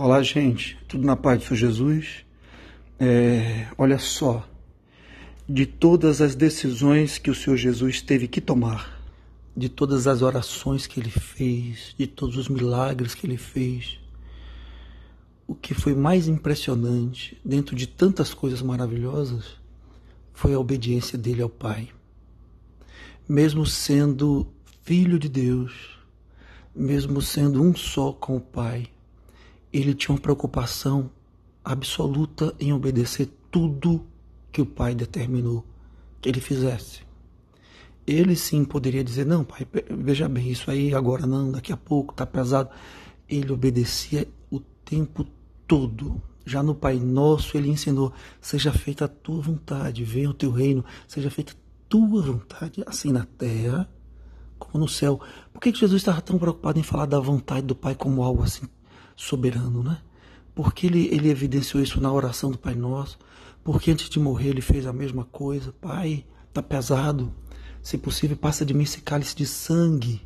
Olá, gente, tudo na paz do Senhor Jesus? É, olha só, de todas as decisões que o Senhor Jesus teve que tomar, de todas as orações que ele fez, de todos os milagres que ele fez, o que foi mais impressionante, dentro de tantas coisas maravilhosas, foi a obediência dele ao Pai. Mesmo sendo filho de Deus, mesmo sendo um só com o Pai, ele tinha uma preocupação absoluta em obedecer tudo que o pai determinou que ele fizesse. Ele sim poderia dizer: Não, pai, veja bem, isso aí agora não, daqui a pouco está pesado. Ele obedecia o tempo todo. Já no Pai Nosso, ele ensinou: Seja feita a tua vontade, venha o teu reino, seja feita a tua vontade, assim na terra como no céu. Por que Jesus estava tão preocupado em falar da vontade do Pai como algo assim soberano, né? Porque ele, ele evidenciou isso na oração do Pai Nosso, porque antes de morrer ele fez a mesma coisa. Pai, tá pesado, se possível passa de mim esse cálice de sangue,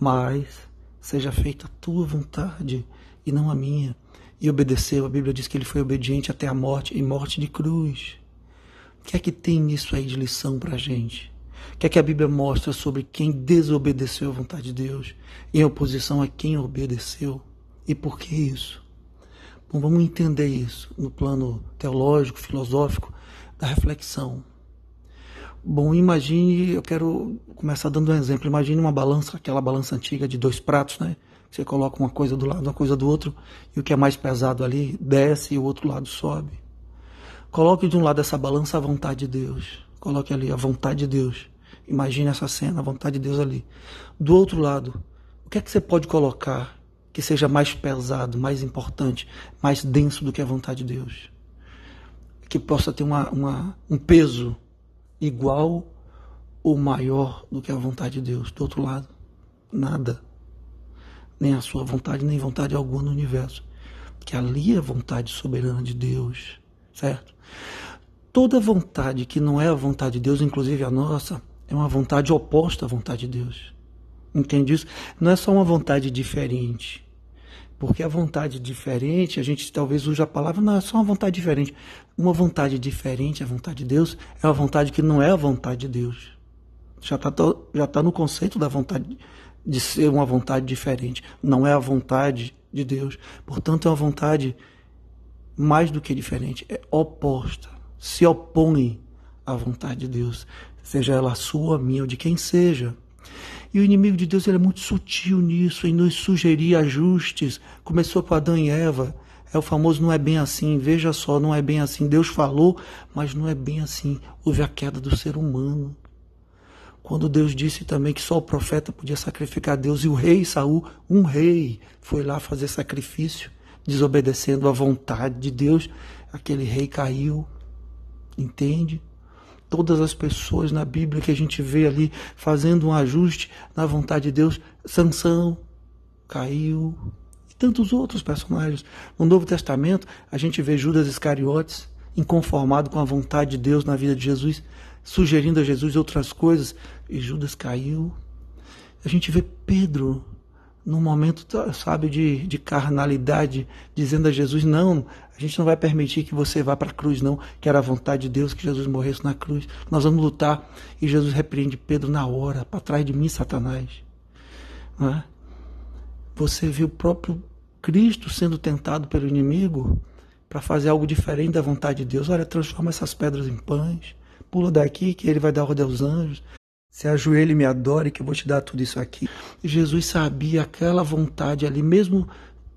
mas seja feita a tua vontade e não a minha. E obedeceu, a Bíblia diz que ele foi obediente até a morte, e morte de cruz. O que é que tem nisso aí de lição para a gente? O que é que a Bíblia mostra sobre quem desobedeceu à vontade de Deus em oposição a quem obedeceu? E por que isso? Bom, vamos entender isso no plano teológico, filosófico, da reflexão. Bom, imagine, eu quero começar dando um exemplo. Imagine uma balança, aquela balança antiga de dois pratos, né? Você coloca uma coisa do lado, uma coisa do outro, e o que é mais pesado ali desce e o outro lado sobe. Coloque de um lado essa balança a vontade de Deus. Coloque ali a vontade de Deus. Imagine essa cena, a vontade de Deus ali. Do outro lado, o que é que você pode colocar que seja mais pesado, mais importante, mais denso do que a vontade de Deus. Que possa ter uma, uma, um peso igual ou maior do que a vontade de Deus. Do outro lado, nada. Nem a sua vontade, nem vontade alguma no universo. Que ali é a vontade soberana de Deus, certo? Toda vontade que não é a vontade de Deus, inclusive a nossa, é uma vontade oposta à vontade de Deus. Entende isso? Não é só uma vontade diferente. Porque a vontade diferente, a gente talvez use a palavra, não, é só uma vontade diferente. Uma vontade diferente, a vontade de Deus, é uma vontade que não é a vontade de Deus. Já está já tá no conceito da vontade de ser uma vontade diferente. Não é a vontade de Deus. Portanto, é uma vontade mais do que diferente, é oposta. Se opõe à vontade de Deus, seja ela sua, minha ou de quem seja. E o inimigo de Deus ele é muito sutil nisso, em nos sugerir ajustes. Começou com Adão e Eva. É o famoso não é bem assim. Veja só, não é bem assim. Deus falou, mas não é bem assim. Houve a queda do ser humano. Quando Deus disse também que só o profeta podia sacrificar a Deus e o rei Saul, um rei, foi lá fazer sacrifício, desobedecendo à vontade de Deus, aquele rei caiu. Entende? Todas as pessoas na Bíblia que a gente vê ali fazendo um ajuste na vontade de Deus. Sansão caiu e tantos outros personagens. No Novo Testamento, a gente vê Judas Iscariotes inconformado com a vontade de Deus na vida de Jesus, sugerindo a Jesus outras coisas, e Judas caiu. A gente vê Pedro num momento, sabe, de, de carnalidade, dizendo a Jesus: Não, a gente não vai permitir que você vá para a cruz, não, que era a vontade de Deus que Jesus morresse na cruz. Nós vamos lutar. E Jesus repreende Pedro na hora: Para trás de mim, Satanás. É? Você viu o próprio Cristo sendo tentado pelo inimigo para fazer algo diferente da vontade de Deus. Olha, transforma essas pedras em pães, pula daqui que ele vai dar ordem aos anjos. Se ajoelhe e me adore, que eu vou te dar tudo isso aqui. Jesus sabia aquela vontade ali, mesmo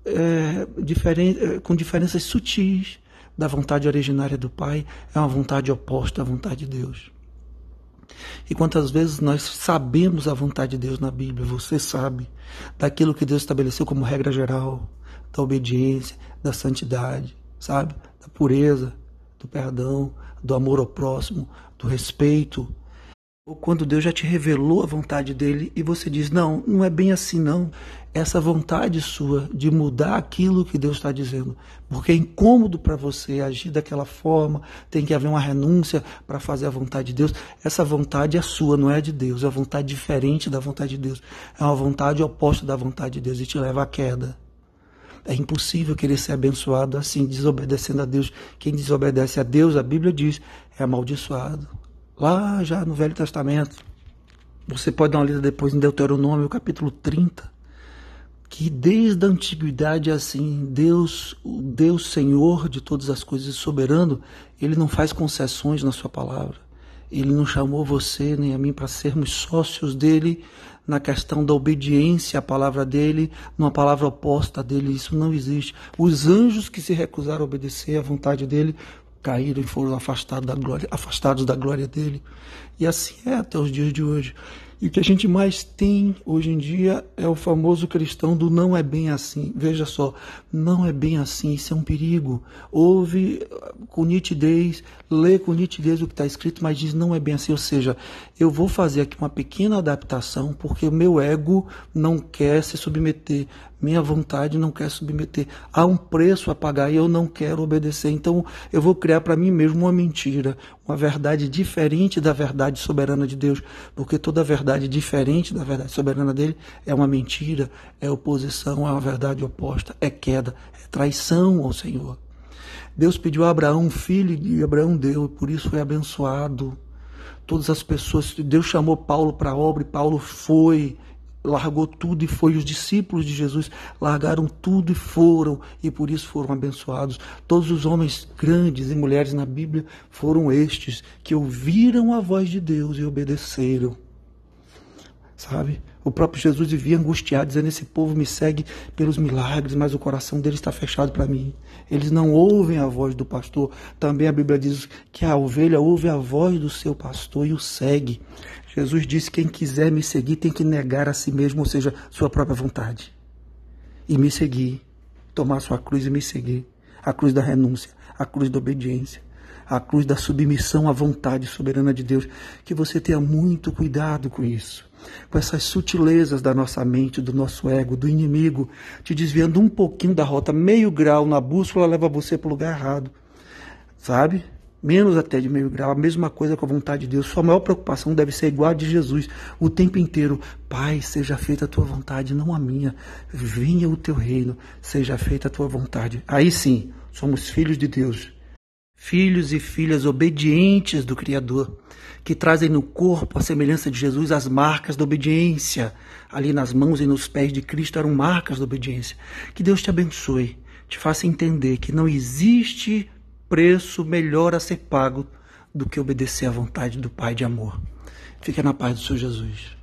é, diferente, é, com diferenças sutis da vontade originária do Pai, é uma vontade oposta à vontade de Deus. E quantas vezes nós sabemos a vontade de Deus na Bíblia, você sabe, daquilo que Deus estabeleceu como regra geral, da obediência, da santidade, sabe? Da pureza, do perdão, do amor ao próximo, do respeito, ou quando Deus já te revelou a vontade dele e você diz: Não, não é bem assim, não. Essa vontade sua de mudar aquilo que Deus está dizendo, porque é incômodo para você agir daquela forma, tem que haver uma renúncia para fazer a vontade de Deus. Essa vontade é sua, não é de Deus, é uma vontade diferente da vontade de Deus, é uma vontade oposta da vontade de Deus e te leva à queda. É impossível querer ser abençoado assim, desobedecendo a Deus. Quem desobedece a Deus, a Bíblia diz, é amaldiçoado. Lá já no Velho Testamento. Você pode dar uma lida depois em Deuteronômio, capítulo 30 que desde a antiguidade é assim, Deus, o Deus Senhor de todas as coisas, soberano, ele não faz concessões na sua palavra. Ele não chamou você nem a mim para sermos sócios dele na questão da obediência à palavra dele, numa palavra oposta dele. Isso não existe. Os anjos que se recusaram a obedecer à vontade dele caíram e foram afastados da glória, afastados da glória dele. E assim é até os dias de hoje. E o que a gente mais tem hoje em dia é o famoso cristão do não é bem assim. Veja só, não é bem assim, isso é um perigo. Ouve com nitidez, lê com nitidez o que está escrito, mas diz não é bem assim. Ou seja, eu vou fazer aqui uma pequena adaptação porque o meu ego não quer se submeter, minha vontade não quer submeter. Há um preço a pagar e eu não quero obedecer. Então eu vou criar para mim mesmo uma mentira, uma verdade diferente da verdade soberana de Deus, porque toda verdade diferente da verdade soberana dele é uma mentira, é oposição, é uma verdade oposta, é queda, é traição ao Senhor. Deus pediu a Abraão um filho e Abraão deu, por isso foi abençoado. Todas as pessoas, Deus chamou Paulo para a obra e Paulo foi, largou tudo e foi. Os discípulos de Jesus largaram tudo e foram, e por isso foram abençoados. Todos os homens grandes e mulheres na Bíblia foram estes que ouviram a voz de Deus e obedeceram. Sabe? O próprio Jesus vivia angustiado, dizendo: Esse povo me segue pelos milagres, mas o coração deles está fechado para mim. Eles não ouvem a voz do pastor. Também a Bíblia diz que a ovelha ouve a voz do seu pastor e o segue. Jesus disse: quem quiser me seguir tem que negar a si mesmo, ou seja, sua própria vontade. E me seguir. Tomar sua cruz e me seguir. A cruz da renúncia, a cruz da obediência, a cruz da submissão à vontade soberana de Deus. Que você tenha muito cuidado com isso. Com essas sutilezas da nossa mente, do nosso ego, do inimigo, te desviando um pouquinho da rota, meio grau na bússola leva você para o lugar errado. Sabe? Menos até de meio grau, a mesma coisa com a vontade de Deus. Sua maior preocupação deve ser igual a de Jesus, o tempo inteiro. Pai, seja feita a tua vontade, não a minha. Venha o teu reino, seja feita a tua vontade. Aí sim, somos filhos de Deus. Filhos e filhas obedientes do Criador, que trazem no corpo a semelhança de Jesus as marcas da obediência. Ali nas mãos e nos pés de Cristo eram marcas da obediência. Que Deus te abençoe, te faça entender que não existe preço melhor a ser pago do que obedecer à vontade do Pai de amor. Fica na paz do Senhor Jesus.